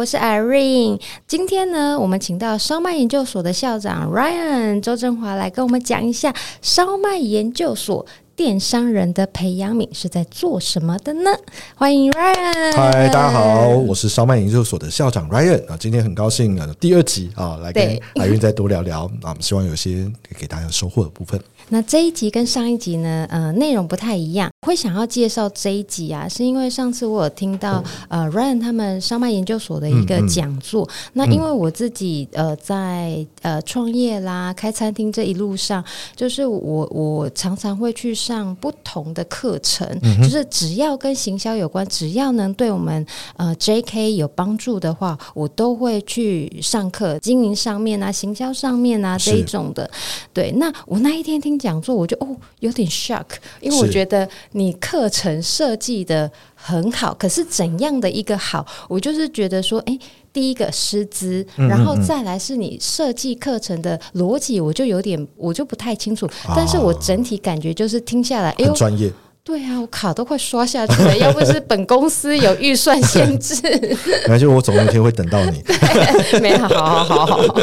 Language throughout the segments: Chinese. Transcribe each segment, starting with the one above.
我是 Irene。今天呢，我们请到烧麦研究所的校长 Ryan 周振华来跟我们讲一下烧麦研究所。电商人的培养皿是在做什么的呢？欢迎 Ryan。嗨，大家好，我是烧麦研究所的校长 Ryan 啊。今天很高兴啊，第二集啊，来跟 Irene 再多聊聊啊。我们希望有些给大家收获的部分。那这一集跟上一集呢，呃，内容不太一样。会想要介绍这一集啊，是因为上次我有听到呃 Ryan 他们商脉研究所的一个讲座。嗯嗯、那因为我自己呃在呃创业啦、开餐厅这一路上，就是我我常常会去。上不同的课程，嗯、就是只要跟行销有关，只要能对我们呃 JK 有帮助的话，我都会去上课。经营上面啊，行销上面啊这一种的。对，那我那一天听讲座，我就哦有点 shock，因为我觉得你课程设计的很好，可是怎样的一个好？我就是觉得说，哎。第一个师资，然后再来是你设计课程的逻辑，我就有点我就不太清楚，但是我整体感觉就是听下来，哎呦，专业。对啊，我卡都快刷下去了，要不是本公司有预算限制，那就我总有一天会等到你。没好好好好好。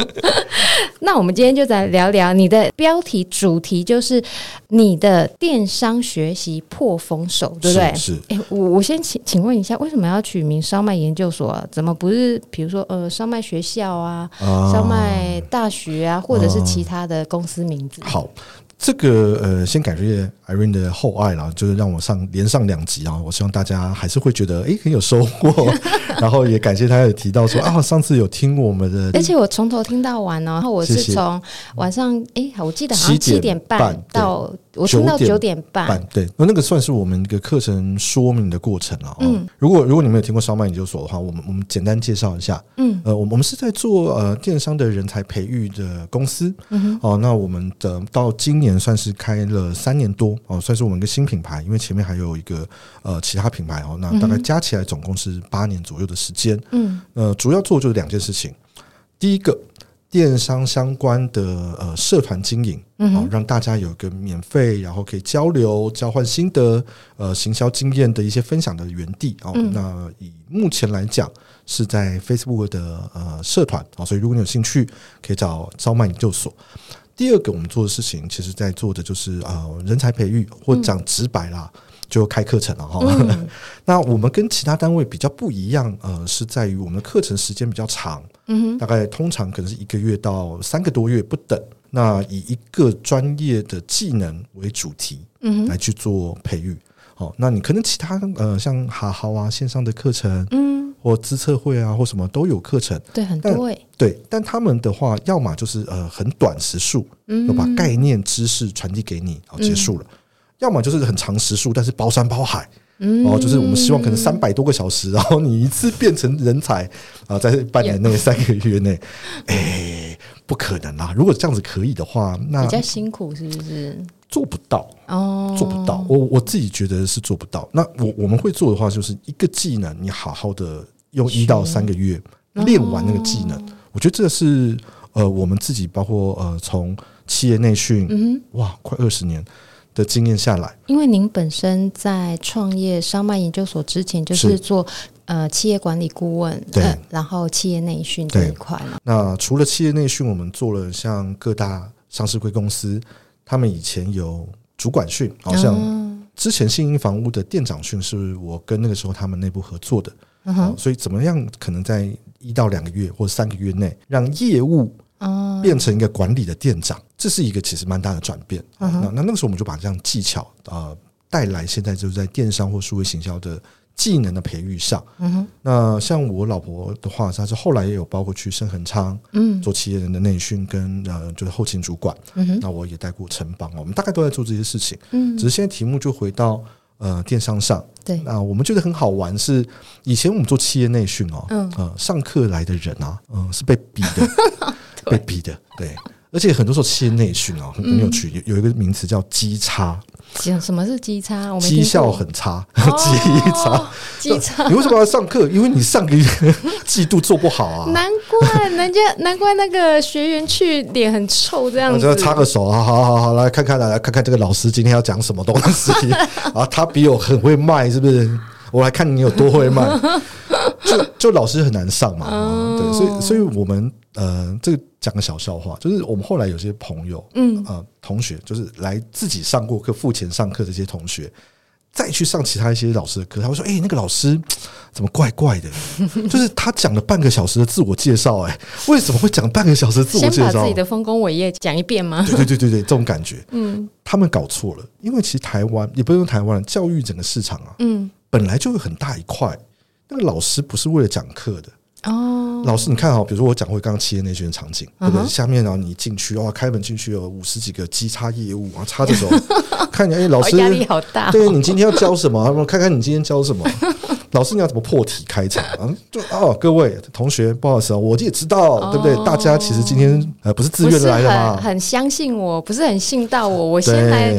那我们今天就来聊聊你的标题主题，就是你的电商学习破风手，对不对？是。是诶我我先请请问一下，为什么要取名烧麦研究所啊？怎么不是比如说呃烧麦学校啊、啊烧麦大学啊，或者是其他的公司名字？好。这个呃，先感谢 Irene 的厚爱啦，就是让我上连上两集啊，我希望大家还是会觉得诶很有收获，然后也感谢他有提到说啊，上次有听我们的，而且我从头听到完哦，然后我是从晚上诶，我记得好像七点半到。我听到九点半，对，那那个算是我们一个课程说明的过程啊。嗯，如果如果你们有听过烧麦研究所的话，我们我们简单介绍一下。嗯，呃，我们我们是在做呃电商的人才培育的公司。嗯哦，那我们的到今年算是开了三年多哦，算是我们一个新品牌，因为前面还有一个呃其他品牌哦，那大概加起来总共是八年左右的时间。嗯，呃，主要做就是两件事情，第一个。电商相关的呃社团经营，好让大家有一个免费，然后可以交流、交换心得、呃行销经验的一些分享的园地哦。那以目前来讲是在 Facebook 的呃社团啊，所以如果你有兴趣，可以找烧麦研究所。第二个我们做的事情，其实在做的就是呃人才培育，或讲直白啦。就开课程了哈，嗯、那我们跟其他单位比较不一样，呃，是在于我们的课程时间比较长，大概通常可能是一个月到三个多月不等。那以一个专业的技能为主题，嗯哼，来去做培育。好，那你可能其他呃，像哈好啊线上的课程，嗯，或资测会啊或什么都有课程，对，很多诶，对，但他们的话，要么就是呃很短时数，嗯，就把概念知识传递给你，好，结束了。嗯要么就是很长时数，但是包山包海，嗯、哦，就是我们希望可能三百多个小时，然后你一次变成人才啊，在半年内、三个月内，哎、欸，不可能啦！如果这样子可以的话，那比较辛苦，是不是？做不到哦，做不到。我我自己觉得是做不到。那我我们会做的话，就是一个技能，你好好的用一到三个月练完那个技能，我觉得这是呃，我们自己包括呃，从企业内训，嗯，哇，快二十年。的经验下来，因为您本身在创业商脉研究所之前就是做是呃企业管理顾问，对、呃，然后企业内训这一块嘛。那除了企业内训，我们做了像各大上市贵公司，他们以前有主管训，好像之前信英房屋的店长训是我跟那个时候他们内部合作的，嗯哼，所以怎么样可能在一到两个月或三个月内让业务。哦，变成一个管理的店长，这是一个其实蛮大的转变。那那那个时候我们就把这样技巧啊带来，现在就是在电商或数位行销的技能的培育上。嗯哼，那像我老婆的话，她是后来也有包括去盛恒昌，嗯，做企业人的内训跟呃就是后勤主管。嗯哼，那我也带过城邦，我们大概都在做这些事情。嗯，只是现在题目就回到呃电商上。对，那我们觉得很好玩是以前我们做企业内训哦，嗯呃上课来的人啊，嗯是被逼的。被逼的，对，而且很多时候企业内训啊，很有趣，有有一个名词叫绩差。什么是绩差？我绩效很差，绩差，绩差。你为什么要上课？因为你上个月 季度做不好啊。难怪人家，难怪那个学员去脸很臭这样子。就插个手啊，好好好，来看看，来看看这个老师今天要讲什么东西 啊？他比我很会卖，是不是？我来看你有多会卖。就就老师很难上嘛，嗯、对，所以所以我们呃，这个讲个小笑话，就是我们后来有些朋友，嗯啊、呃，同学，就是来自己上过课、付钱上课这些同学。再去上其他一些老师的课，他会说：“哎、欸，那个老师怎么怪怪的？就是他讲了半个小时的自我介绍，哎，为什么会讲半个小时的自我介绍？自己的丰功伟业讲一遍吗？对对对对对，这种感觉，嗯，他们搞错了，因为其实台湾也不用台湾教育整个市场啊，嗯，本来就有很大一块，那个老师不是为了讲课的。”哦，老师，你看哈，比如说我讲回刚刚企业内训的场景，对不对？下面然后你进去哇，开门进去有五十几个机插业务啊，插着手 看你，哎，老师压力好大。对，你今天要教什么？看看你今天教什么？老师你要怎么破题开场啊？就哦，各位同学，不好意思啊，我也知道，对不对？大家其实今天呃不是自愿来的吗？很相信我，不是很信到我，我先来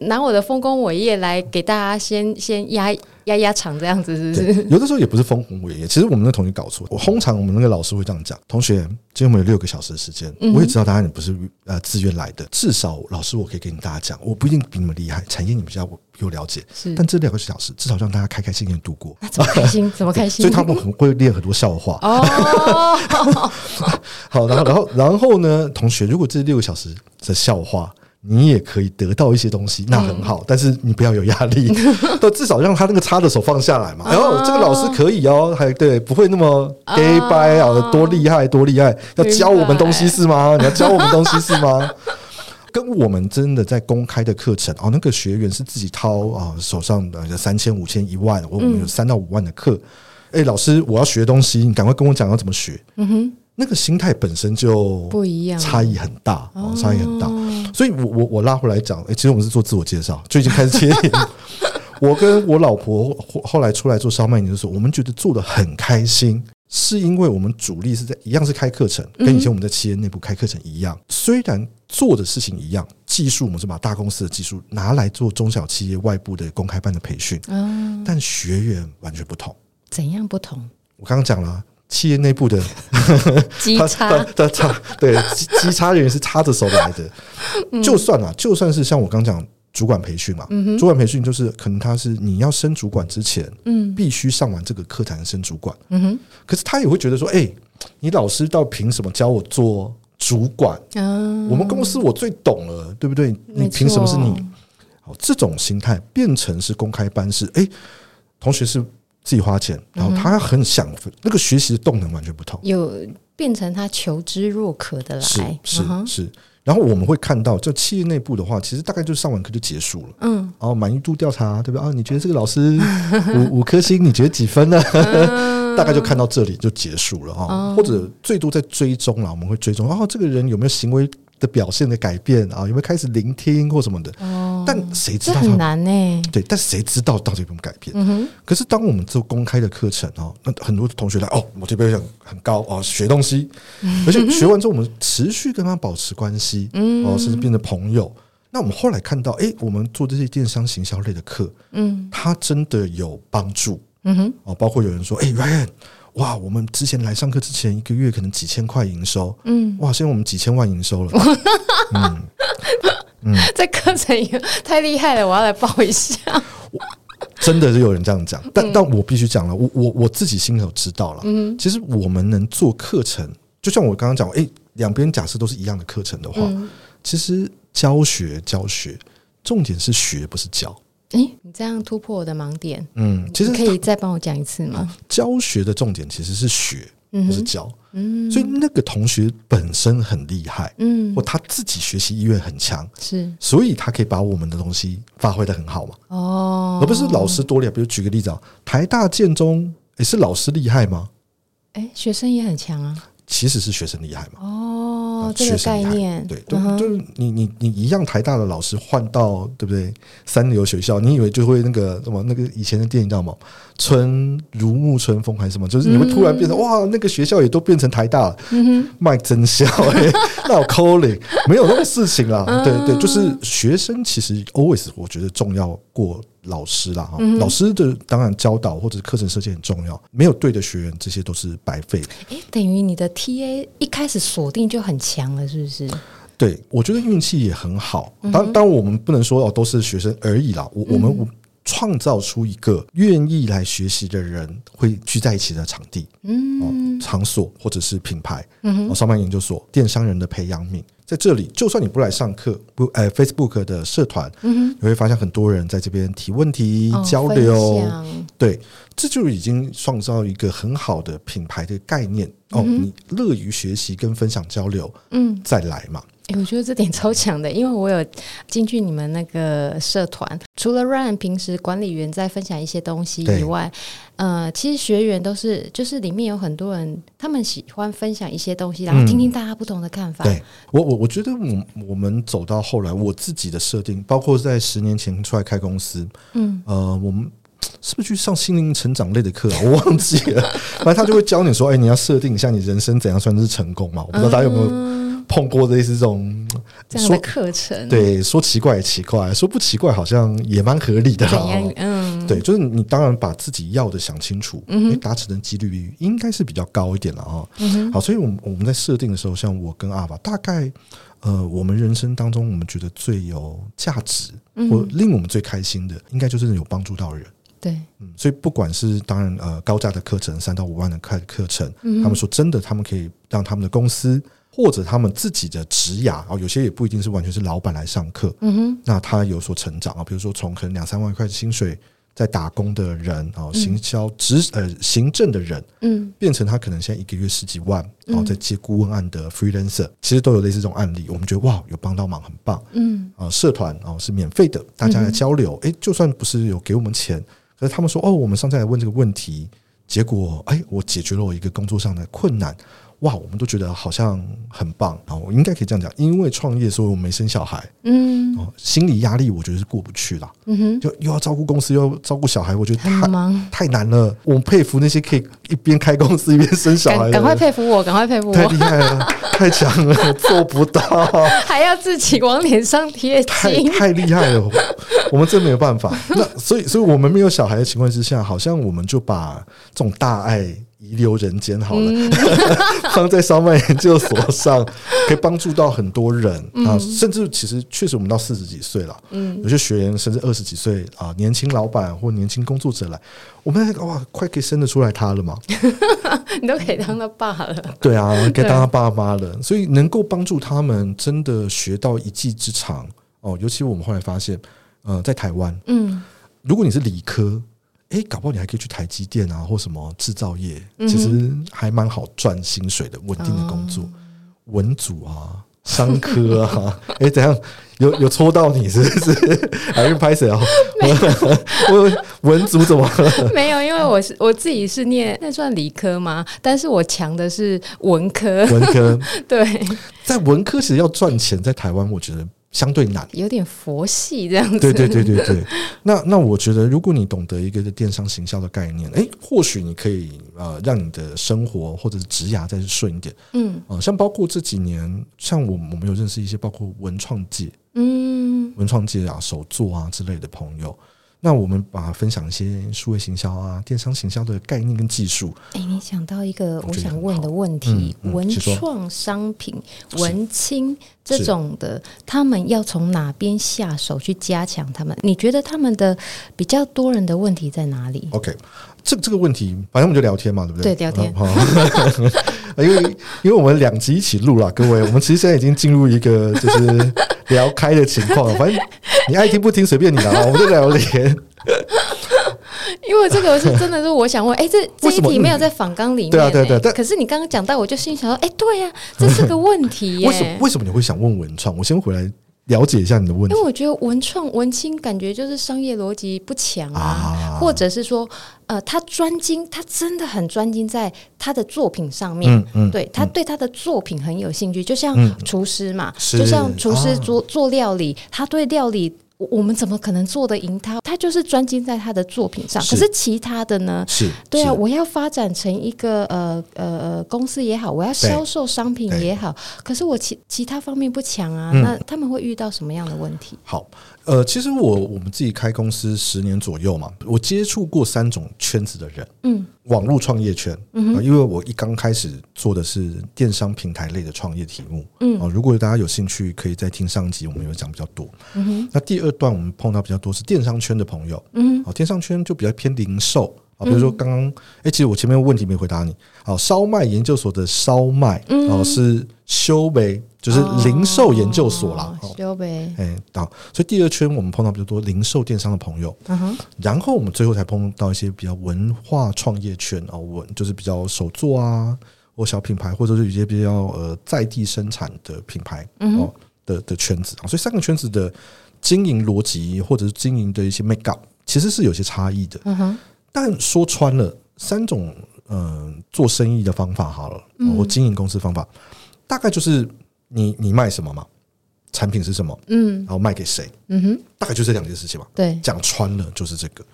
拿我的丰功伟业来给大家先先压。压压场这样子是不是？有的时候也不是丰功伟业，其实我们的同学搞错。我通常我们那个老师会这样讲：同学，今天我们有六个小时的时间，我也知道大家你不是呃自愿来的，至少老师我可以跟你大家讲，我不一定比你们厉害，产业你比较有了解，是。但这两个小时至少让大家开开心心度过。怎么开心？怎么开心？所以他们很会练很多笑话哦。好，然后然后然后呢，同学，如果这六个小时的笑话。你也可以得到一些东西，那很好，嗯、但是你不要有压力，都至少让他那个插的手放下来嘛。然后这个老师可以哦，还对，不会那么 gay 掰啊，多厉害多厉害，要教我们东西是吗？你要教我们东西是吗？跟我们真的在公开的课程哦，那个学员是自己掏啊手上的三千五千一万，我们有三到五万的课。哎，老师，我要学东西，你赶快跟我讲要怎么学。嗯哼。那个心态本身就不一样，差异很大哦，差异很大。所以我我我拉回来讲，哎，其实我们是做自我介绍，就已经开始切点。我跟我老婆后来出来做烧麦营的时候，我们觉得做的很开心，是因为我们主力是在一样是开课程，跟以前我们在企业内部开课程一样。虽然做的事情一样，技术我们是把大公司的技术拿来做中小企业外部的公开班的培训，嗯但学员完全不同。怎样不同？我刚刚讲了。企业内部的机插的插，对机差人员是插着手来的。就算啊，就算是像我刚讲主管培训嘛，主管培训就是可能他是你要升主管之前，嗯，必须上完这个课才能升主管。嗯哼，可是他也会觉得说，哎，你老师到凭什么教我做主管？我们公司我最懂了，对不对？你凭什么是你？好，这种心态变成是公开班是，哎，同学是。自己花钱，然后他很想那个学习的动能完全不同，有变成他求知若渴的来，是是是。然后我们会看到，就企业内部的话，其实大概就上完课就结束了，嗯。然后满意度调查，对不对？啊，你觉得这个老师 五五颗星，你觉得几分呢？大概就看到这里就结束了啊，或者最多在追踪了，我们会追踪啊，这个人有没有行为的表现的改变啊？有没有开始聆听或什么的？哦，但谁知道？很难呢。对，但谁知道到底有没有改变？嗯哼。可是当我们做公开的课程哦，那很多同学来哦，我这边想很高哦，学东西，而且学完之后我们持续跟他保持关系，嗯，哦，甚至变成朋友。那我们后来看到，哎，我们做这些电商行销类的课，嗯，它真的有帮助。嗯哼。哦，包括有人说，哎，Ryan。哇，我们之前来上课之前一个月可能几千块营收，嗯，哇，现在我们几千万营收了，嗯。嗯，这课程也太厉害了，我要来报一下。真的是有人这样讲，但但我必须讲了，我我我自己心里有知道了，嗯，其实我们能做课程，就像我刚刚讲，哎，两边假设都是一样的课程的话，其实教学教学，重点是学，不是教。哎，你这样突破我的盲点。嗯，其实可以再帮我讲一次吗？教学的重点其实是学，不是教。嗯，所以那个同学本身很厉害，嗯，或他自己学习意愿很强，是，所以他可以把我们的东西发挥的很好嘛。哦，而不是老师多厉害。比如举个例子啊，台大建中，也是老师厉害吗？哎，学生也很强啊。其实是学生厉害嘛？哦，这个概念对，就就是你你你一样台大的老师换到对不对？三流学校，你以为就会那个什么那个以前的电影叫什么？春如沐春风还是什么？就是你会突然变成哇，那个学校也都变成台大了，卖真笑哎，那我 calling 没有那个事情啦。对对，就是学生其实 always 我觉得重要过。老师啦，哈，老师的当然教导或者课程设计很重要，没有对的学员，这些都是白费的。诶，等于你的 TA 一开始锁定就很强了，是不是？对，我觉得运气也很好。当当我们不能说哦，都是学生而已啦。我我们创造出一个愿意来学习的人会聚在一起的场地，嗯、哦，场所或者是品牌，嗯哼，烧麦研究所，电商人的培养皿。在这里，就算你不来上课，不，呃，Facebook 的社团，嗯，你会发现很多人在这边提问题、哦、交流，对，这就已经创造一个很好的品牌的概念、嗯、哦。你乐于学习跟分享交流，嗯，再来嘛。欸、我觉得这点超强的，因为我有进去你们那个社团，除了 Ryan 平时管理员在分享一些东西以外，呃，其实学员都是，就是里面有很多人，他们喜欢分享一些东西，然后听听大家不同的看法。嗯、对我，我我觉得我我们走到后来，我自己的设定，包括在十年前出来开公司，嗯，呃，我们是不是去上心灵成长类的课啊？我忘记了，反正他就会教你说，哎、欸，你要设定一下你人生怎样算是成功嘛？我不知道大家有没有。嗯碰过类似这种这样的课程，对，说奇怪也奇怪，说不奇怪好像也蛮合理的。嗯，对，就是你当然把自己要的想清楚，嗯，达成的几率应该是比较高一点了啊。嗯，好，所以我们我们在设定的时候，像我跟阿法，大概呃，我们人生当中我们觉得最有价值或令我们最开心的，应该就是有帮助到人。对，嗯，所以不管是当然呃高价的课程，三到五万的课课程，他们说真的，他们可以让他们的公司。或者他们自己的职涯啊，有些也不一定是完全是老板来上课，嗯哼，那他有所成长啊，比如说从可能两三万块薪水在打工的人啊，行销职呃行政的人，嗯，变成他可能现在一个月十几万，然后在接顾问案的 freelancer，其实都有类似这种案例，我们觉得哇，有帮到忙，很棒，嗯。啊，社团啊是免费的，大家来交流，诶，就算不是有给我们钱，可是他们说哦，我们上次来问这个问题，结果哎，我解决了我一个工作上的困难。哇，我们都觉得好像很棒啊！我应该可以这样讲，因为创业，所以我没生小孩，嗯，哦，心理压力我觉得是过不去了，嗯哼，就又要照顾公司，又要照顾小孩，我觉得太忙太难了。我佩服那些可以一边开公司一边生小孩的，赶快佩服我，赶快佩服我，太厉害了，太强了，做不到，还要自己往脸上贴金，太太厉害了，我们真没有办法。那所以，所以我们没有小孩的情况之下，好像我们就把这种大爱。遗留人间好了，嗯、放在烧麦研究所上，可以帮助到很多人、嗯、啊！甚至其实确实，我们到四十几岁了，嗯，有些学员甚至二十几岁啊，年轻老板或年轻工作者来，我们哇，快可以生得出来他了吗？你都可以当他爸了，对啊，可以当他爸妈了。所以能够帮助他们真的学到一技之长哦，尤其我们后来发现，呃，在台湾，嗯，如果你是理科。哎，搞不好你还可以去台积电啊，或什么制造业，其实还蛮好赚薪水的，稳定的工作。文组啊，商科啊，哎，怎样？有有戳到你是不是？还是拍谁啊？我 文组怎么了？没有，因为我是我自己是念那算理科吗？但是我强的是文科。文科对，在文科其实要赚钱，在台湾我觉得。相对难，有点佛系这样子。对对对对对。那那我觉得，如果你懂得一个电商行销的概念，哎，或许你可以呃，让你的生活或者是职涯再顺一点。嗯，呃，像包括这几年，像我我们有认识一些包括文创界，嗯，文创界啊，手作啊之类的朋友。那我们把它分享一些数位行销啊、电商行销的概念跟技术。哎、欸，你想到一个我想问的问题：嗯嗯、文创商品、文青这种的，他们要从哪边下手去加强他们？你觉得他们的比较多人的问题在哪里？OK，这这个问题，反正我们就聊天嘛，对不对？对，聊天。因为因为我们两集一起录了，各位，我们其实现在已经进入一个就是聊开的情况了。反正你爱听不听随便你啦，我们就聊天。因为这个是真的是我想问，哎、欸，这这一题没有在访纲里面、欸，对啊对对。但可是你刚刚讲到，我就心想说，哎、欸，对呀、啊，这是个问题耶。为什么为什么你会想问文创？我先回来。了解一下你的问题，因为我觉得文创文青感觉就是商业逻辑不强啊，啊，或者是说，呃，他专精，他真的很专精在他的作品上面，嗯嗯、对他对他的作品很有兴趣，就像厨师嘛，嗯、就像厨师做、啊、做料理，他对料理。我们怎么可能做得赢他？他就是专精在他的作品上，是可是其他的呢？是对啊，我要发展成一个呃呃公司也好，我要销售商品也好，可是我其其他方面不强啊，嗯，那他们会遇到什么样的问题？好，呃，其实我我们自己开公司十年左右嘛，我接触过三种圈子的人，嗯，网络创业圈，嗯，因为我一刚开始做的是电商平台类的创业题目，嗯，如果大家有兴趣，可以再听上集，我们有讲比较多，嗯哼。那第二段我们碰到比较多是电商圈的朋友，嗯，哦，电商圈就比较偏零售。啊，比如说刚刚，哎，其实我前面问题没回答你。好，烧麦研究所的烧麦，哦，是修呗，就是零售研究所啦。修呗，哎，好，所以第二圈我们碰到比较多零售电商的朋友，嗯哼，然后我们最后才碰到一些比较文化创业圈哦，文就是比较手作啊，或小品牌，或者是一些比较呃在地生产的品牌哦的的圈子啊，所以三个圈子的经营逻辑或者是经营的一些 make up，其实是有些差异的，嗯哼。但说穿了，三种嗯、呃、做生意的方法好了，我经营公司方法，嗯、大概就是你你卖什么嘛，产品是什么，嗯，然后卖给谁，嗯哼，大概就这两件事情嘛。对，讲穿了就是这个。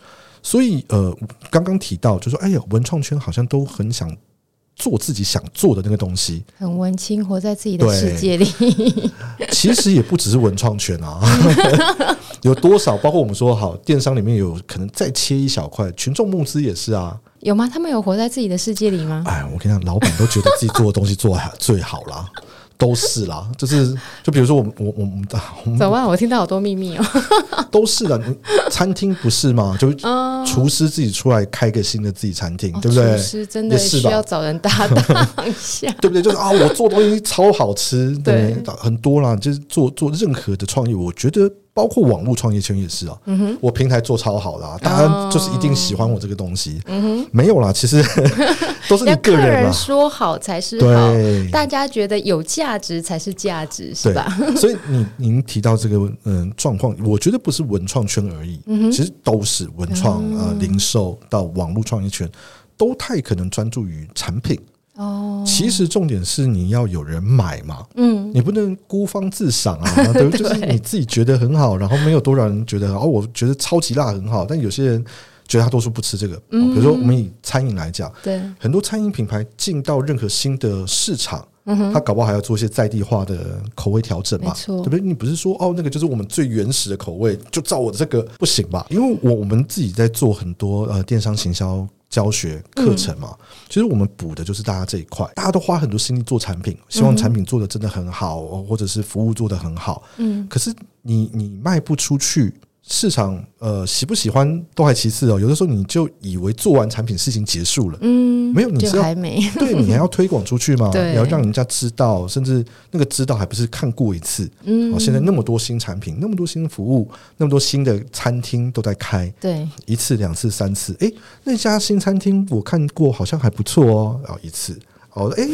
所以呃，刚刚提到就说，哎呀，文创圈好像都很想做自己想做的那个东西，很文青，活在自己的世界里。其实也不只是文创圈啊。有多少？包括我们说好电商里面有可能再切一小块，群众募资也是啊。有吗？他们有活在自己的世界里吗？哎，我跟你讲，老板都觉得自己做的东西做最好啦。都是啦，就是就比如说我们我我们怎么办？我听到好多秘密哦。都是的，餐厅不是吗？就厨师自己出来开个新的自己餐厅，对不对？厨师真的需要找人搭档一下，对不对？就是啊，我做东西超好吃，对，很多啦。就是做做任何的创意，我觉得。包括网络创业圈也是啊，我平台做超好的，大家就是一定喜欢我这个东西。没有啦，其实 都是你个人说好才是好，大家觉得有价值才是价值，是吧？所以你您提到这个嗯状况，我觉得不是文创圈而已，其实都是文创呃零售到网络创业圈，都太可能专注于产品。哦，其实重点是你要有人买嘛，嗯，你不能孤芳自赏啊，对，就是你自己觉得很好，然后没有多少人觉得，哦，我觉得超级辣很好，但有些人觉得他多数不吃这个，比如说我们以餐饮来讲，对，很多餐饮品牌进到任何新的市场，嗯哼，他搞不好还要做一些在地化的口味调整嘛，对不对？你不是说哦，那个就是我们最原始的口味，就照我的这个不行吧？因为我我们自己在做很多呃电商行销。教学课程嘛，其实我们补的就是大家这一块，大家都花很多心力做产品，希望产品做的真的很好，或者是服务做的很好。嗯，可是你你卖不出去。市场呃喜不喜欢都还其次哦，有的时候你就以为做完产品事情结束了，嗯，没有，你是要还没。对你还要推广出去嘛？对，你要让人家知道，甚至那个知道还不是看过一次，嗯，哦，现在那么多新产品，那么多新服务，那么多新的餐厅都在开，对，一次两次三次，诶，那家新餐厅我看过，好像还不错哦，然后一次，哦，诶，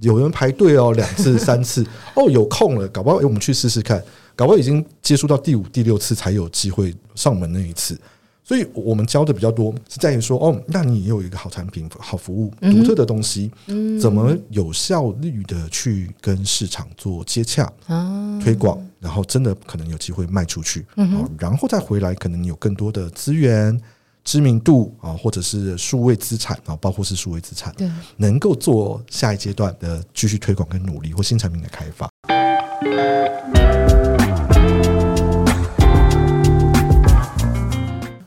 有人排队哦，两次三次，哦，有空了，搞不好诶，我们去试试看。搞不好已经接触到第五、第六次才有机会上门那一次，所以我们教的比较多是在于说，哦，那你也有一个好产品、好服务、独特的东西，怎么有效率的去跟市场做接洽、推广，然后真的可能有机会卖出去，嗯然后再回来，可能你有更多的资源、知名度啊，或者是数位资产啊，包括是数位资产，能够做下一阶段的继续推广跟努力或新产品的开发。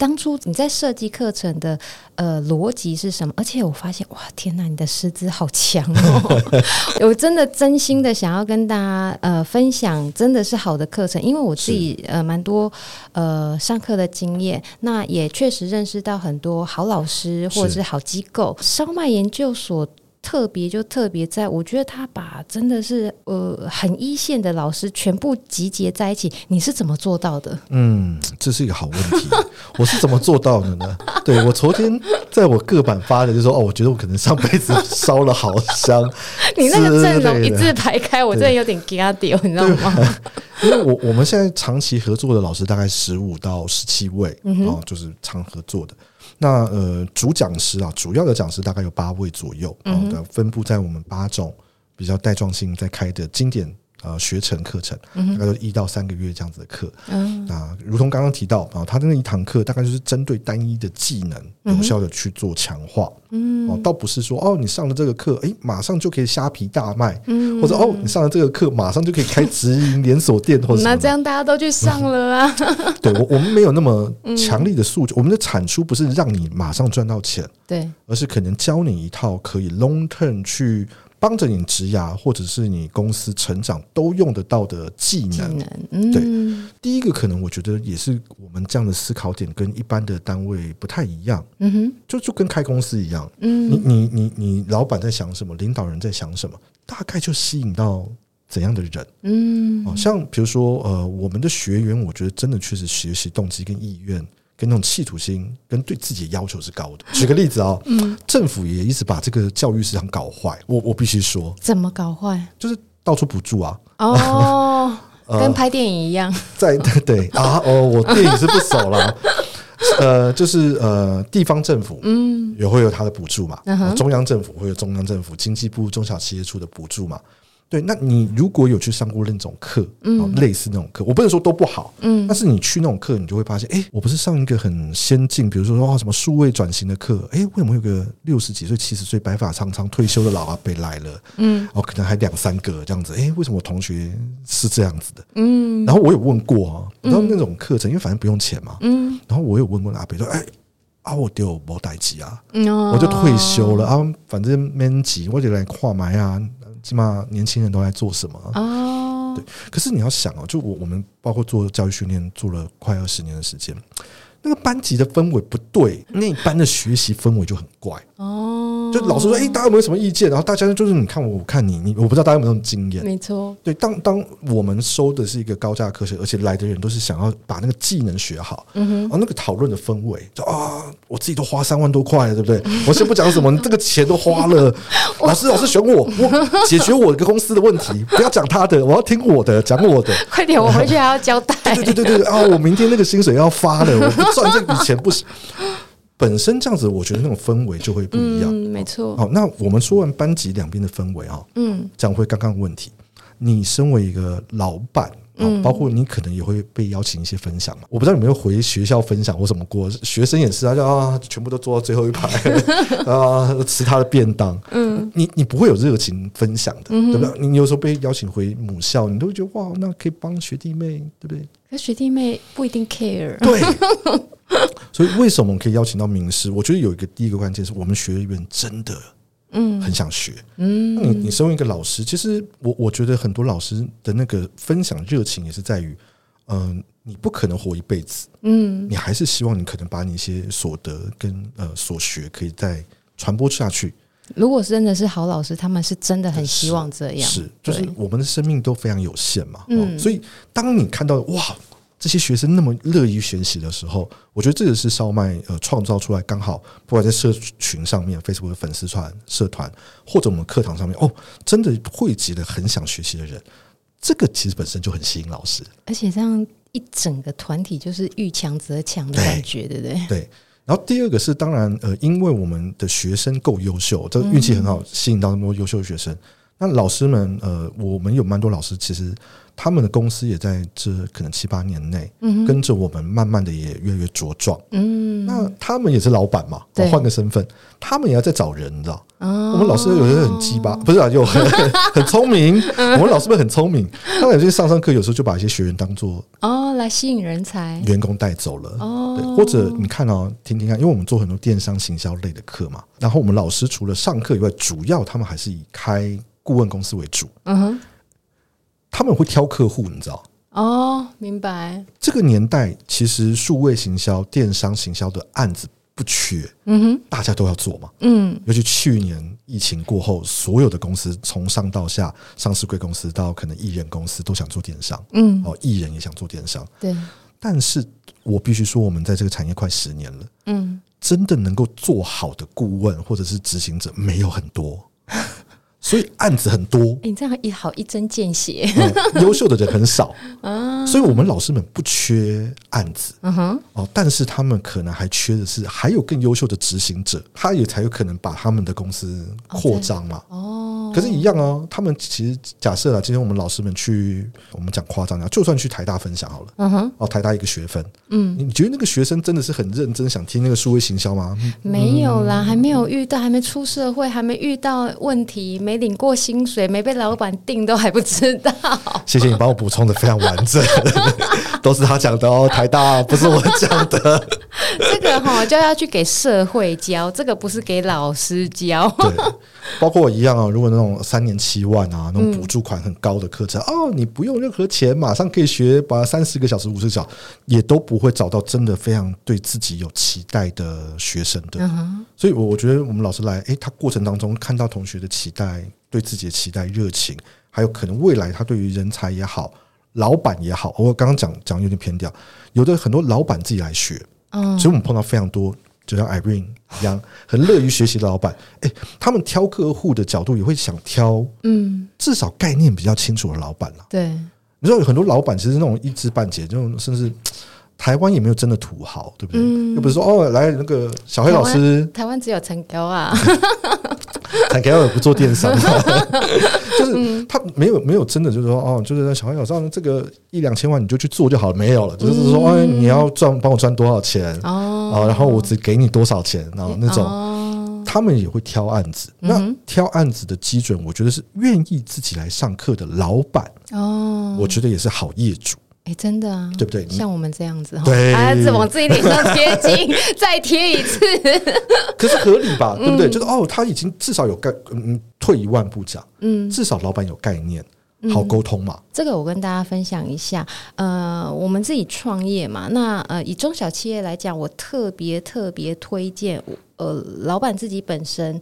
当初你在设计课程的呃逻辑是什么？而且我发现哇，天哪，你的师资好强哦！我真的真心的想要跟大家呃分享，真的是好的课程，因为我自己呃蛮多呃上课的经验，那也确实认识到很多好老师或者是好机构，烧麦研究所。特别就特别在，我觉得他把真的是呃很一线的老师全部集结在一起，你是怎么做到的？嗯，这是一个好问题。我是怎么做到的呢？对，我昨天在我个版发的，就是说哦，我觉得我可能上辈子烧了好香。你那个阵容一字排开，我真的有点惊掉，你知道吗？因为我我们现在长期合作的老师大概十五到十七位，嗯哼，就是常合作的。那呃，主讲师啊，主要的讲师大概有八位左右，啊、嗯哼，分布在我们八种比较带状性在开的经典呃学程课程，大概都一到三个月这样子的课。嗯，那如同刚刚提到啊，他的那一堂课大概就是针对单一的技能，有效的去做强化。嗯，哦，倒不是说哦，你上了这个课，哎，马上就可以虾皮大卖，嗯，或者哦，你上了这个课，马上就可以开直营连锁店，或者那这样大家都去上了啊？对，我我们没有那么 强力的诉求，我们的产出不是让你马上赚到钱，对，而是可能教你一套可以 long term 去。帮着你职涯，或者是你公司成长都用得到的技能。技能嗯、对，第一个可能我觉得也是我们这样的思考点跟一般的单位不太一样。嗯哼，就就跟开公司一样。嗯，你你你你老板在想什么，领导人在想什么，大概就吸引到怎样的人。嗯，哦，像比如说呃，我们的学员，我觉得真的确实学习动机跟意愿。跟那种企图心，跟对自己的要求是高的。举个例子啊、哦，嗯，政府也一直把这个教育市场搞坏。我我必须说，怎么搞坏？就是到处补助啊。哦，跟拍电影一样。在 对对啊，哦，我电影是不熟了。呃，就是呃，地方政府嗯也会有它的补助嘛，中央政府会有中央政府经济部中小企业处的补助嘛。对，那你如果有去上过那种课，嗯，类似那种课，我不能说都不好，嗯，但是你去那种课，你就会发现，哎，我不是上一个很先进，比如说哦什么数位转型的课，哎，为什么有个六十几岁、七十岁、白发苍苍退休的老阿伯来了，嗯，哦，可能还两三个这样子，哎，为什么我同学是这样子的，嗯，然后我有问过啊，你知道那种课程，因为反正不用钱嘛，嗯，然后我有问过阿伯说，哎，啊我丢我代志啊，我就退休了啊，反正免级，我就来跨埋啊。起码年轻人都在做什么？哦，对。可是你要想哦，就我我们包括做教育训练做了快二十年的时间，那个班级的氛围不对，那一班的学习氛围就很怪。哦，就老师说，哎，大家有没有什么意见？然后大家就是你看我，我看你，你我不知道大家有没有经验。没错，对，当当我们收的是一个高价课程，而且来的人都是想要把那个技能学好，嗯哼，然后那个讨论的氛围，就啊，我自己都花三万多块了，对不对？我先不讲什么，这个钱都花了，老师老师选我，我解决我一个公司的问题，不要讲他的，我要听我的，讲我的。快点，我回去还要交代。对对对对对啊！我明天那个薪水要发了，我不赚这笔钱不行。本身这样子，我觉得那种氛围就会不一样。嗯，没错。好，那我们说完班级两边的氛围啊，嗯，讲回刚刚的问题，你身为一个老板，嗯，包括你可能也会被邀请一些分享嘛。我不知道有没有回学校分享或什么过，学生也是啊，就啊，全部都坐到最后一排 啊，吃他的便当。嗯，你你不会有热情分享的，对不对？你有时候被邀请回母校，你都会觉得哇，那可以帮学弟妹，对不对？可学弟妹不一定 care。对。所以，为什么我们可以邀请到名师？我觉得有一个第一个关键是我们学员真的，嗯，很想学。嗯，你你身为一个老师，其实我我觉得很多老师的那个分享热情也是在于，嗯，你不可能活一辈子，嗯，你还是希望你可能把你一些所得跟呃所学可以再传播下去。如果真的是好老师，他们是真的很希望这样，是，就是我们的生命都非常有限嘛，嗯，所以当你看到哇。这些学生那么乐于学习的时候，我觉得这个是烧麦呃创造出来刚好，不管在社群上面，Facebook 的粉丝团、社团，或者我们课堂上面，哦，真的汇集了很想学习的人，这个其实本身就很吸引老师。而且这样一整个团体就是遇强则强的感觉，对，对不对？对。然后第二个是，当然呃，因为我们的学生够优秀，这个运气很好，吸引到那么多优秀的学生。那老师们呃，我们有蛮多老师其实。他们的公司也在这可能七八年内，跟着我们慢慢的也越来越茁壮。嗯，那他们也是老板嘛，我换个身份，他们也要在找人，你知道？我们老师有些很鸡巴，不是啊，就很 很聪明。我们老师们很聪明，他们有些上上课有时候就把一些学员当做哦来吸引人才，员工带走了哦。对，或者你看哦，听听看，因为我们做很多电商行销类的课嘛，然后我们老师除了上课以外，主要他们还是以开顾问公司为主。嗯哼。他们会挑客户，你知道？哦，明白。这个年代其实数位行销、电商行销的案子不缺，嗯哼，大家都要做嘛，嗯。尤其去年疫情过后，所有的公司从上到下，上市贵公司到可能艺人公司都想做电商，嗯，哦，艺人也想做电商，对。但是我必须说，我们在这个产业快十年了，嗯，真的能够做好的顾问或者是执行者没有很多。所以案子很多，你这样一好一针见血，优秀的人很少。啊。所以我们老师们不缺案子，嗯哼，哦，但是他们可能还缺的是还有更优秀的执行者，他也才有可能把他们的公司扩张嘛。哦，可是，一样哦。他们其实假设啊，今天我们老师们去，我们讲夸张点，就算去台大分享好了，嗯哼，哦，台大一个学分，嗯，你觉得那个学生真的是很认真想听那个数位行销吗？没有啦，还没有遇到，还没出社会，还没遇到问题，没没领过薪水，没被老板定，都还不知道。谢谢你帮我补充的非常完整，都是他讲的哦，台大不是我讲的。这个哈就要去给社会教，这个不是给老师教。对，包括我一样啊。如果那种三年七万啊，那种补助款很高的课程、嗯、哦，你不用任何钱，马上可以学，把三十个小时、五十个小时，也都不会找到真的非常对自己有期待的学生的。嗯、所以，我我觉得我们老师来，诶，他过程当中看到同学的期待，对自己的期待、热情，还有可能未来他对于人才也好，老板也好，我刚刚讲讲有点偏掉，有的很多老板自己来学。嗯，所以我们碰到非常多，就像 Irene 一样，很乐于学习的老板。哎，他们挑客户的角度也会想挑，嗯，至少概念比较清楚的老板了。对，你知道有很多老板其实那种一知半解，这种甚至台湾也没有真的土豪，对不对？又不是说哦，来那个小黑老师，台湾只有陈高啊。才给我不做电商，就是他没有没有真的就是说哦，就是小朋友上这个一两千万你就去做就好了，没有了，就是说哎，你要赚帮我赚多少钱哦，然后我只给你多少钱，然后那种他们也会挑案子，那挑案子的基准，我觉得是愿意自己来上课的老板哦，我觉得也是好业主。哎、欸，真的啊，对不对？像我们这样子，对，还是往自己脸上贴金，再贴一次，可是合理吧？对不对？嗯、就是哦，他已经至少有概，嗯，退一万步讲，嗯，至少老板有概念，好沟通嘛、嗯。这个我跟大家分享一下，呃，我们自己创业嘛，那呃，以中小企业来讲，我特别特别推荐，呃，老板自己本身。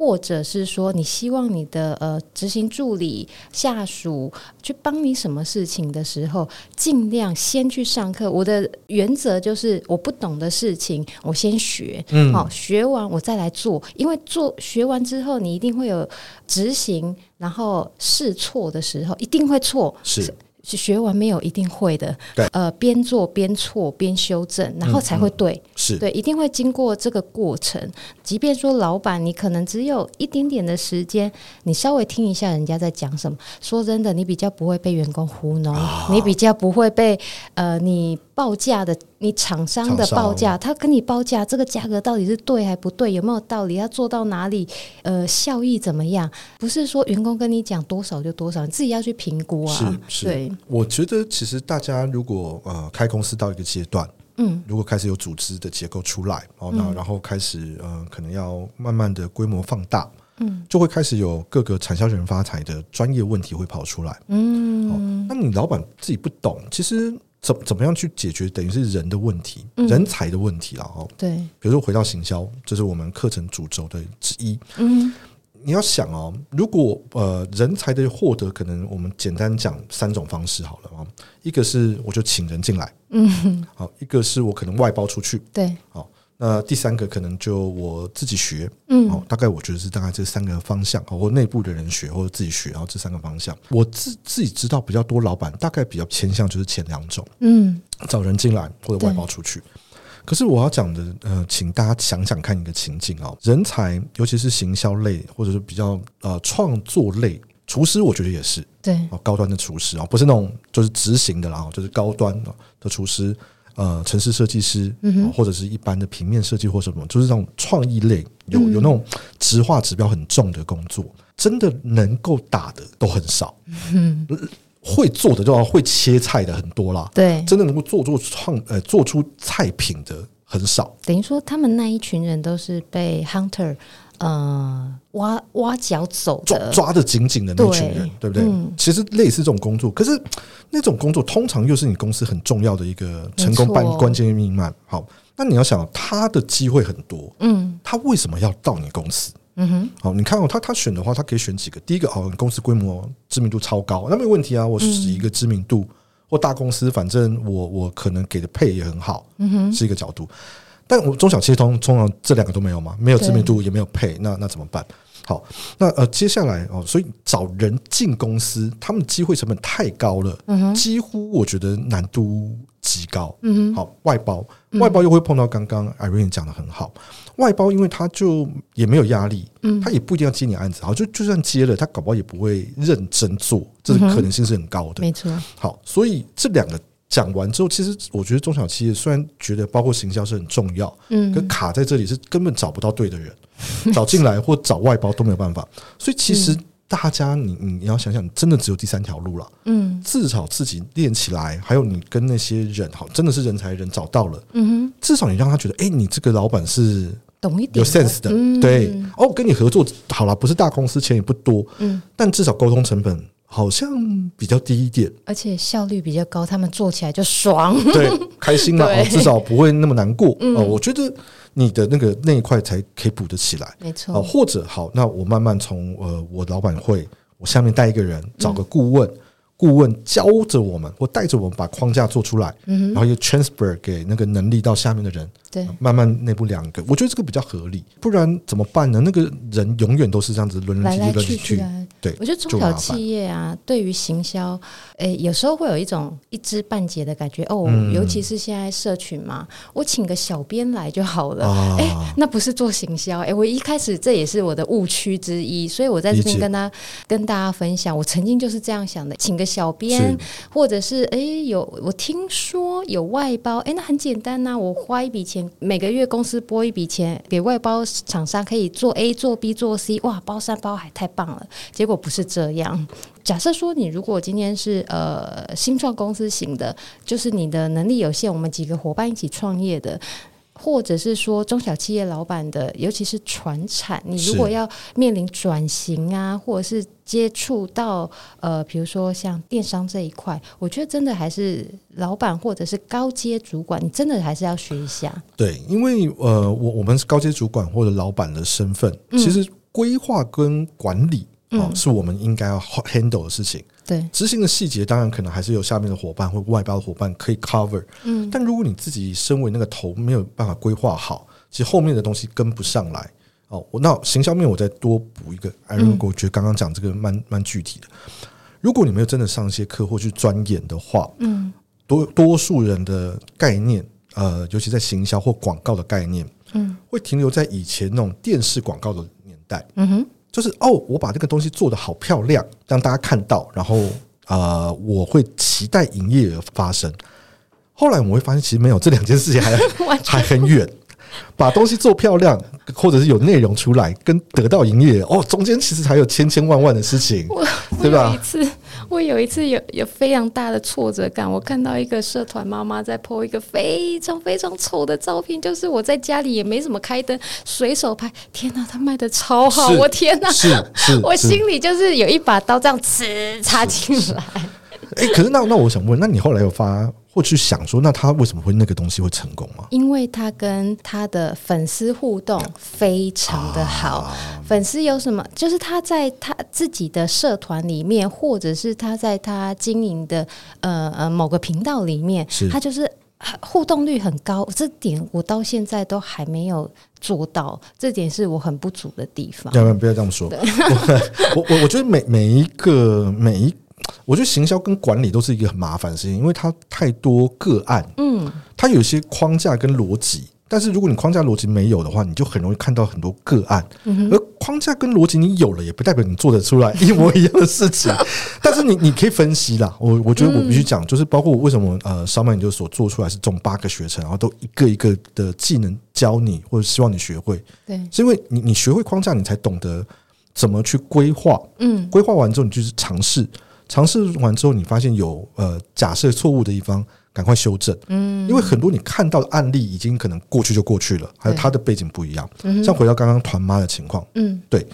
或者是说，你希望你的呃执行助理下属去帮你什么事情的时候，尽量先去上课。我的原则就是，我不懂的事情，我先学，嗯，好，学完我再来做。因为做学完之后，你一定会有执行，然后试错的时候，一定会错，是。学完没有一定会的，对，呃，边做边错边修正，然后才会对，嗯嗯、是对，一定会经过这个过程。即便说老板，你可能只有一点点的时间，你稍微听一下人家在讲什么。说真的，你比较不会被员工糊弄，哦、你比较不会被呃你。报价的，你厂商的报价，他跟你报价这个价格到底是对还不对？有没有道理？要做到哪里？呃，效益怎么样？不是说员工跟你讲多少就多少，你自己要去评估啊。是是，对。我觉得其实大家如果呃开公司到一个阶段，嗯，如果开始有组织的结构出来，哦，那然后开始呃可能要慢慢的规模放大，嗯，就会开始有各个产销人发财的专业问题会跑出来，嗯，哦，那你老板自己不懂，其实。怎怎么样去解决等于是人的问题，嗯、人才的问题了哦。对，比如说回到行销，这是我们课程主轴的之一。嗯，你要想哦，如果呃人才的获得，可能我们简单讲三种方式好了啊。一个是我就请人进来，嗯，好，一个是我可能外包出去，对，好。那第三个可能就我自己学，嗯，哦大概我觉得是大概这三个方向，或内部的人学，或者自己学，然后这三个方向，我自自己知道比较多，老板大概比较偏向就是前两种，嗯，找人进来或者外包出去。可是我要讲的，呃，请大家想想看一个情境哦，人才尤其是行销类或者是比较呃创作类，厨师我觉得也是，对，高端的厨师啊，不是那种就是执行的，然后就是高端的厨师。呃，城市设计师，嗯，或者是一般的平面设计或什么，就是这种创意类，有有那种直化指标很重的工作，真的能够打的都很少。嗯，会做的就要会切菜的很多啦。对，真的能够做做创呃做出菜品的很少。等于说，他们那一群人都是被 hunter。呃，挖挖脚走的，抓的紧紧的那群人，对，对不对？嗯、其实类似这种工作，可是那种工作通常又是你公司很重要的一个成功关关键命脉。好，那你要想，他的机会很多，嗯，他为什么要到你公司？嗯哼，好，你看哦，他他选的话，他可以选几个。第一个，哦，你公司规模知名度超高，那没问题啊。我是一个知名度、嗯、或大公司，反正我我可能给的配也很好，嗯哼，是一个角度。但我中小企业通通常这两个都没有嘛，没有知名度也没有配，那那怎么办？好，那呃接下来哦，所以找人进公司，他们机会成本太高了，嗯哼，几乎我觉得难度极高。嗯，好，外包，外包又会碰到刚刚 Irene 讲的很好，外包因为他就也没有压力，嗯，他也不一定要接你案子，好，就就算接了，他搞不好也不会认真做，这个可能性是很高的，没错。好，所以这两个讲完之后，其实我觉得中小企业虽然觉得包括行销是很重要，嗯，可卡在这里是根本找不到对的人，找进来或找外包都没有办法，所以其实。大家你，你你要想想，真的只有第三条路了。嗯，至少自己练起来，还有你跟那些人，好，真的是人才人找到了。嗯哼，至少你让他觉得，哎、欸，你这个老板是懂一点、有 sense 的。嗯、对，哦，跟你合作好了，不是大公司，钱也不多。嗯，但至少沟通成本好像比较低一点，而且效率比较高，他们做起来就爽，对，开心了。对至少不会那么难过。嗯、哦，我觉得。你的那个那一块才可以补得起来，没错。哦，或者好，那我慢慢从呃，我老板会，我下面带一个人，找个顾问。嗯顾问教着我们，或带着我们把框架做出来，嗯、然后又 transfer 给那个能力到下面的人，对，慢慢内部两个，我觉得这个比较合理。不然怎么办呢？那个人永远都是这样子轮来轮去，去，去。对，我觉得中小企业啊，对于行销，诶，有时候会有一种一知半解的感觉。哦，嗯、尤其是现在社群嘛，我请个小编来就好了。哎、啊，那不是做行销。哎，我一开始这也是我的误区之一，所以我在这边跟他跟大家分享，我曾经就是这样想的，请个。小编，或者是哎，有我听说有外包，哎，那很简单呐、啊，我花一笔钱，每个月公司拨一笔钱给外包厂商，可以做 A 做 B 做 C，哇，包山包海，太棒了。结果不是这样。假设说你如果今天是呃新创公司型的，就是你的能力有限，我们几个伙伴一起创业的。或者是说中小企业老板的，尤其是传产，你如果要面临转型啊，或者是接触到呃，比如说像电商这一块，我觉得真的还是老板或者是高阶主管，你真的还是要学一下。对，因为呃，我我们是高阶主管或者老板的身份，嗯、其实规划跟管理。哦，是我们应该要 handle 的事情。对，执行的细节当然可能还是有下面的伙伴或外包的伙伴可以 cover。嗯，但如果你自己身为那个头没有办法规划好，其实后面的东西跟不上来。哦，那行销面我再多补一个。Irene，我觉得刚刚讲这个蛮蛮具体的。如果你没有真的上一些课或去钻研的话，嗯，多多数人的概念，呃，尤其在行销或广告的概念，嗯，会停留在以前那种电视广告的年代。嗯哼。就是哦，我把这个东西做得好漂亮，让大家看到，然后呃，我会期待营业额发生。后来我们会发现，其实没有这两件事情还 还很远。把东西做漂亮，或者是有内容出来，跟得到营业哦，中间其实还有千千万万的事情，对吧？一次，我有一次有有非常大的挫折感，我看到一个社团妈妈在 po 一个非常非常丑的照片，就是我在家里也没怎么开灯，随手拍，天哪，他卖的超好，我天哪，是 是，我心里就是有一把刀这样刺插进来。哎、欸，可是那那我想问，那你后来有发？或去想说，那他为什么会那个东西会成功吗？因为他跟他的粉丝互动非常的好，啊、粉丝有什么？就是他在他自己的社团里面，或者是他在他经营的呃呃某个频道里面，他就是互动率很高。这点我到现在都还没有做到，这点是我很不足的地方。要不然不要这么说？我 我我觉得每每一个每一。我觉得行销跟管理都是一个很麻烦的事情，因为它太多个案，嗯，它有些框架跟逻辑，但是如果你框架逻辑没有的话，你就很容易看到很多个案。而框架跟逻辑你有了，也不代表你做得出来一模一样的事情。但是你你可以分析啦，我我觉得我必须讲，就是包括我为什么呃，烧麦研究所做出来是这种八个学程，然后都一个一个的技能教你，或者希望你学会，对，是因为你你学会框架，你才懂得怎么去规划，嗯，规划完之后你就是尝试。尝试完之后，你发现有呃假设错误的地方，赶快修正。嗯，因为很多你看到的案例已经可能过去就过去了，还有它的背景不一样。嗯，像回到刚刚团妈的情况，嗯，对，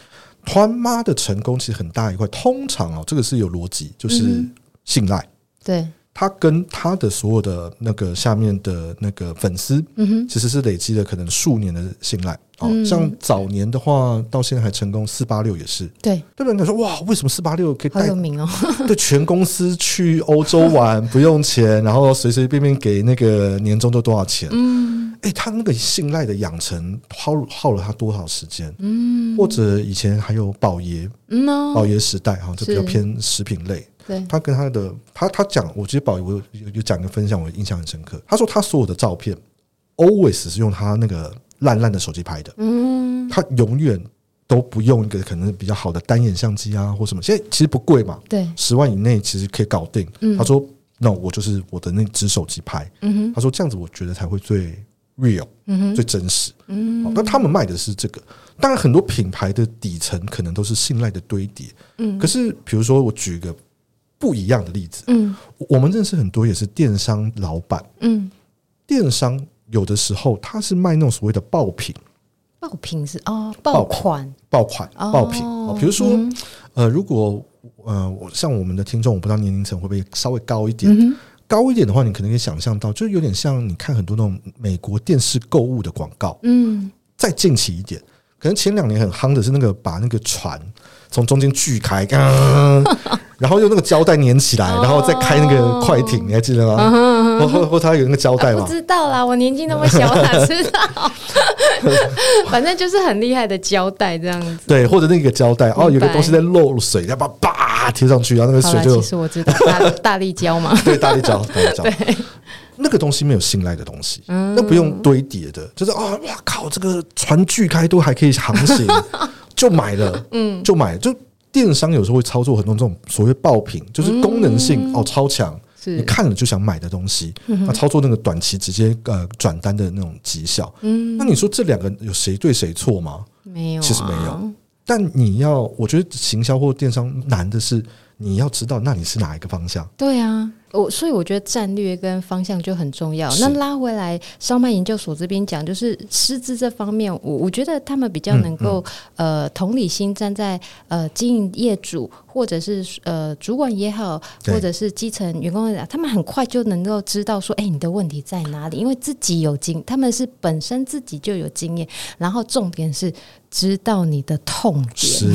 团妈的成功其实很大一块，通常哦，这个是有逻辑，就是信赖。对。他跟他的所有的那个下面的那个粉丝，嗯哼，其实是累积了可能数年的信赖。哦，像早年的话，到现在还成功，四八六也是。对，对不对？他说哇，为什么四八六可以带好有名哦？对，全公司去欧洲玩 不用钱，然后随随便便给那个年终都多少钱？嗯，哎，他那个信赖的养成耗耗了他多少时间？嗯，或者以前还有宝爷，嗯，宝爷时代哈，就比较偏食品类。对，他跟他的他他讲，我觉得宝仪我有有有讲一个分享，我印象很深刻。他说他所有的照片 always 是用他那个烂烂的手机拍的，嗯，他永远都不用一个可能比较好的单眼相机啊或什么。现在其实不贵嘛，对，十万以内其实可以搞定。嗯，他说那我就是我的那只手机拍，嗯哼，他说这样子我觉得才会最 real，嗯哼，最真实，嗯，那他们卖的是这个。当然，很多品牌的底层可能都是信赖的堆叠。嗯，可是比如说，我举一个不一样的例子。嗯，我们认识很多也是电商老板。嗯，电商有的时候他是卖那种所谓的爆品。爆品是哦，爆款、爆款、爆品。哦，比如说，呃，如果呃，像我们的听众，我不知道年龄层会不会稍微高一点。高一点的话，你可能可以想象到，就有点像你看很多那种美国电视购物的广告。嗯，再近期一点。可能前两年很夯的是那个把那个船从中间锯开，然后用那个胶带粘起来，然后再开那个快艇，你还记得吗？或或或他有那个胶带吗？不知道啦，我年纪那么小，哪知道？反正就是很厉害的胶带这样子。对，或者那个胶带哦，有个东西在漏水，要把它叭贴上去，然后那个水就……其实我知道，大 大力胶嘛，对，大力胶，大力胶。对。那个东西没有信赖的东西，嗯、那不用堆叠的，就是啊，哇靠，这个船锯开都还可以航行，就买了，嗯，就买了。就电商有时候会操作很多这种所谓爆品，就是功能性、嗯、哦超强，你看了就想买的东西，那、操作那个短期直接呃转单的那种绩效，嗯，那你说这两个有谁对谁错吗？没有、啊，其实没有。但你要，我觉得行销或电商难的是，你要知道那你是哪一个方向。对啊。我所以我觉得战略跟方向就很重要。那拉回来烧麦研究所这边讲，就是师资这方面，我我觉得他们比较能够、嗯嗯、呃同理心站在呃经营业主或者是呃主管也好，或者是基层员工也好，他们很快就能够知道说，哎、欸，你的问题在哪里？因为自己有经，他们是本身自己就有经验，然后重点是知道你的痛点。是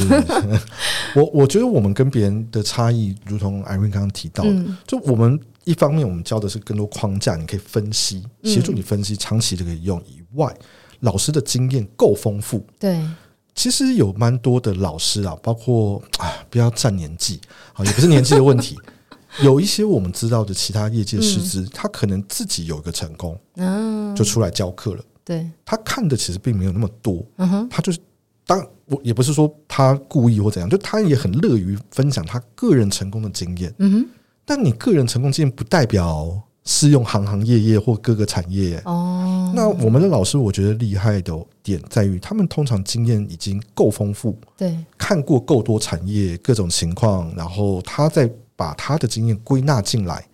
我我觉得我们跟别人的差异，如同 Irene 刚刚提到的，嗯、就我们。一方面，我们教的是更多框架，你可以分析，协助你分析，长期的可以用。以外，老师的经验够丰富。对，其实有蛮多的老师啊，包括啊，不要占年纪，啊，也不是年纪的问题。有一些我们知道的其他业界师资，他可能自己有一个成功，就出来教课了。对，他看的其实并没有那么多。嗯哼，他就是当我也不是说他故意或怎样，就他也很乐于分享他个人成功的经验。嗯哼。但你个人成功经验不代表适用行行业业或各个产业哦。那我们的老师，我觉得厉害的点在于，他们通常经验已经够丰富，对，看过够多产业各种情况，然后他再把他的经验归纳进来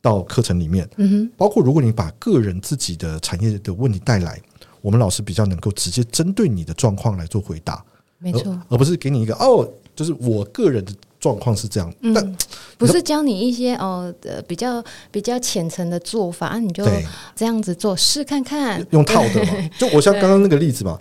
到课程里面。嗯哼，包括如果你把个人自己的产业的问题带来，我们老师比较能够直接针对你的状况来做回答，没错，而不是给你一个哦，就是我个人的。状况是这样，嗯、但 不是教你一些哦呃比较比较浅层的做法，你就这样子做试看看，用套的嘛。就我像刚刚那个例子嘛，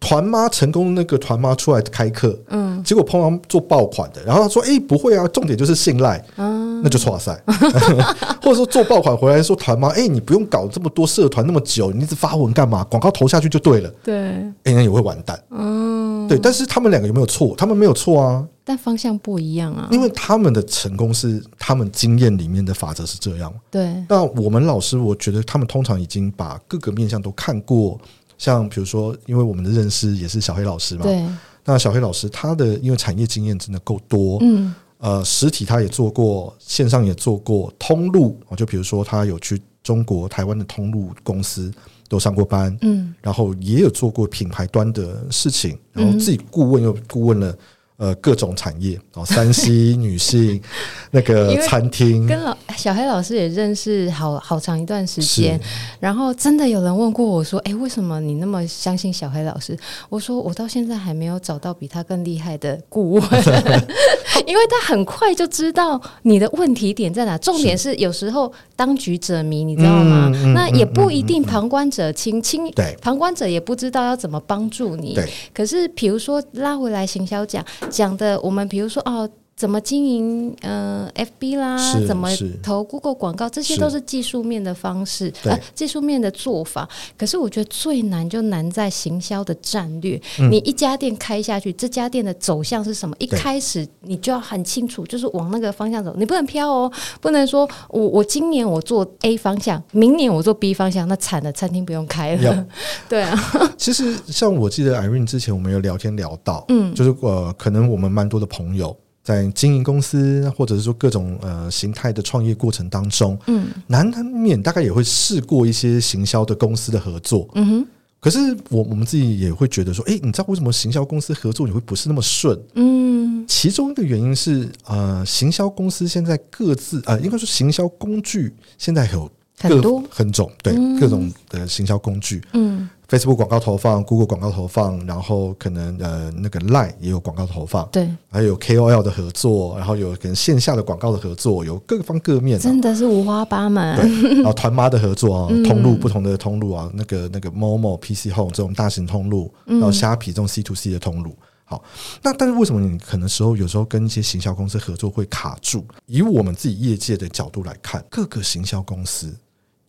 团妈成功那个团妈出来开课，嗯，结果碰到做爆款的，然后他说：“哎、欸，不会啊，重点就是信赖。”嗯，那就错赛。或者说做爆款回来说团妈：“哎、欸，你不用搞这么多社团那么久，你一直发文干嘛？广告投下去就对了。”对，哎、欸，那也会完蛋。嗯，对。但是他们两个有没有错？他们没有错啊。但方向不一样啊，因为他们的成功是他们经验里面的法则是这样。对，那我们老师，我觉得他们通常已经把各个面向都看过。像比如说，因为我们的认识也是小黑老师嘛，对。那小黑老师他的因为产业经验真的够多，嗯，呃，实体他也做过，线上也做过，通路啊，就比如说他有去中国台湾的通路公司都上过班，嗯，然后也有做过品牌端的事情，然后自己顾问又顾问了。呃，各种产业哦，山西女性 那个餐厅，跟老小黑老师也认识好好长一段时间。然后真的有人问过我说：“哎，为什么你那么相信小黑老师？”我说：“我到现在还没有找到比他更厉害的顾问，因为他很快就知道你的问题点在哪。重点是有时候当局者迷，你知道吗？那也不一定旁观者清，清对旁观者也不知道要怎么帮助你。可是比如说拉回来行销讲。讲的我们比如说哦，怎么经营呃 FB 啦，怎么投 Google 广告，这些都是技术面的方式，呃，技术面的做法。可是我觉得最难就难在行销的战略。嗯、你一家店开下去，这家店的走向是什么？一开始你就要很清楚，就是往那个方向走，你不能飘哦，不能说我我今年我做 A 方向，明年我做 B 方向，那惨了，餐厅不用开了。对啊，其实像我记得 Irene 之前我们有聊天聊到，嗯，就是呃，可能我们蛮多的朋友。在经营公司，或者是说各种呃形态的创业过程当中，嗯，难免大概也会试过一些行销的公司的合作，嗯哼。可是我我们自己也会觉得说，哎，你知道为什么行销公司合作你会不是那么顺？嗯，其中一个原因是呃，行销公司现在各自呃，应该说行销工具现在有各很多很种，对，各种的行销工具，嗯。Facebook 广告投放，Google 广告投放，然后可能呃那个 Line 也有广告投放，对，还有 KOL 的合作，然后有可能线下的广告的合作，有各方各面，真的是五花八门。对，然后团妈的合作啊，通路不同的通路啊，那个那个 Momo、PC Home 这种大型通路，然后虾皮这种 C to C 的通路。好，那但是为什么你可能时候有时候跟一些行销公司合作会卡住？以我们自己业界的角度来看，各个行销公司。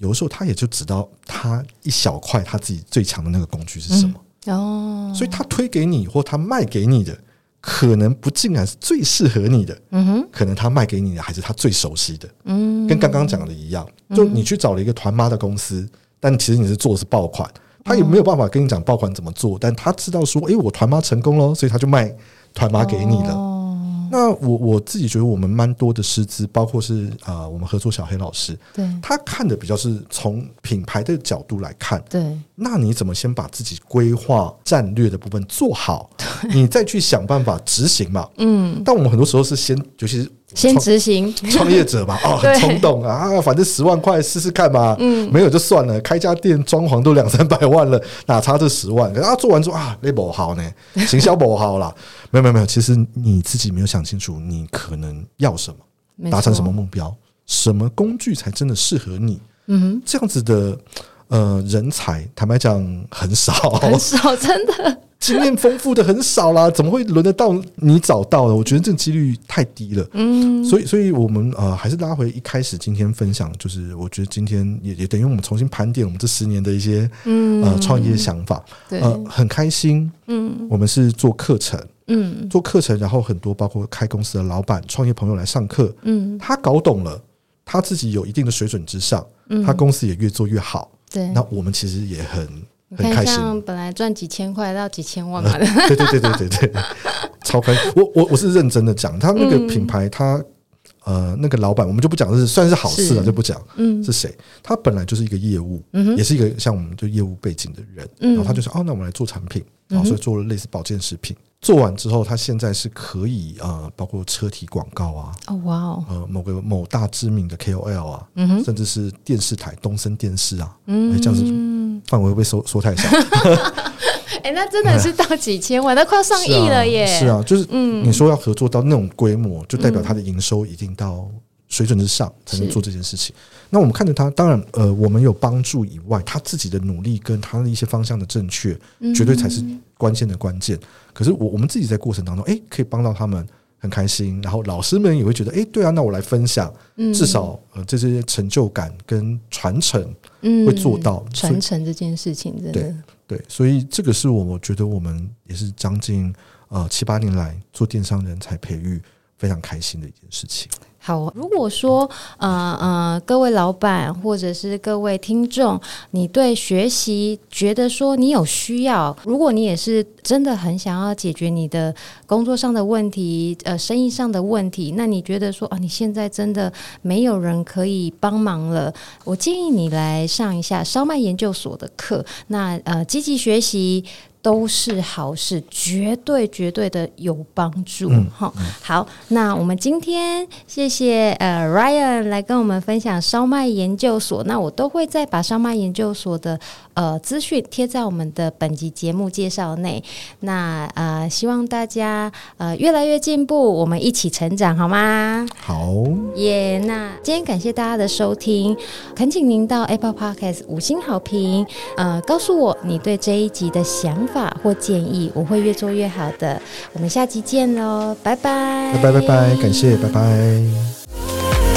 有的时候他也就知道他一小块他自己最强的那个工具是什么、嗯、哦，所以他推给你或他卖给你的可能不竟然是最适合你的，嗯哼，可能他卖给你的还是他最熟悉的，嗯，跟刚刚讲的一样，就你去找了一个团妈的公司，但其实你是做的是爆款，他也没有办法跟你讲爆款怎么做，但他知道说，诶，我团妈成功了，所以他就卖团妈给你了。哦那我我自己觉得我们蛮多的师资，包括是啊、呃，我们合作小黑老师，对，他看的比较是从品牌的角度来看，对。那你怎么先把自己规划战略的部分做好，你再去想办法执行嘛？嗯。但我们很多时候是先，尤其是。先执行创业者嘛，哦，很冲动啊，反正十万块试试看嘛，嗯，没有就算了，开家店装潢都两三百万了，哪差这十万？然后做完之后啊，那不好呢，行销不好啦，没有没有没有，其实你自己没有想清楚，你可能要什么，达成什么目标，什么工具才真的适合你？嗯哼，这样子的呃人才，坦白讲很少，很少，真的。经验丰富的很少啦，怎么会轮得到你找到呢？我觉得这个几率太低了。嗯，所以，所以我们呃还是拉回一开始今天分享，就是我觉得今天也也等于我们重新盘点我们这十年的一些嗯呃创业想法。对，呃，很开心。嗯，我们是做课程，嗯，做课程，然后很多包括开公司的老板、创业朋友来上课。嗯，他搞懂了，他自己有一定的水准之上，嗯，他公司也越做越好。对，那我们其实也很。很开心，像本来赚几千块到几千万嘛。的，对对对对对对，超开心。我我我是认真的讲，他那个品牌，他呃那个老板，我们就不讲，是算是好事了，就不讲，嗯，是谁？他本来就是一个业务，也是一个像我们就业务背景的人，然后他就说，哦，那我们来做产品，然后所以做了类似保健食品。做完之后，他现在是可以呃，包括车体广告啊，哦哇哦，呃，某个某大知名的 KOL 啊，嗯哼，甚至是电视台东森电视啊，嗯，这样子范围会不会缩缩太小？哎、欸，那真的是到几千万，那快要上亿了耶！是啊，就是嗯，你说要合作到那种规模，就代表他的营收一定到水准之上才能做这件事情。那我们看着他，当然呃，我们有帮助以外，他自己的努力跟他的一些方向的正确，绝对才是关键的关键。可是我我们自己在过程当中，哎，可以帮到他们，很开心。然后老师们也会觉得，哎，对啊，那我来分享，至少呃这些成就感跟传承，会做到传承这件事情，真的对对。所以这个是我我觉得我们也是将近呃七八年来做电商人才培育非常开心的一件事情。好，如果说呃呃，各位老板或者是各位听众，你对学习觉得说你有需要，如果你也是真的很想要解决你的工作上的问题，呃，生意上的问题，那你觉得说啊，你现在真的没有人可以帮忙了，我建议你来上一下烧麦研究所的课，那呃，积极学习。都是好事，绝对绝对的有帮助。好、嗯，好，那我们今天谢谢呃 Ryan 来跟我们分享烧麦研究所。那我都会再把烧麦研究所的呃资讯贴在我们的本集节目介绍内。那呃，希望大家呃越来越进步，我们一起成长，好吗？好耶。Yeah, 那今天感谢大家的收听，恳请您到 Apple Podcast 五星好评，呃，告诉我你对这一集的想法。或建议，我会越做越好的。我们下集见喽，拜拜，拜拜拜拜，感谢，拜拜。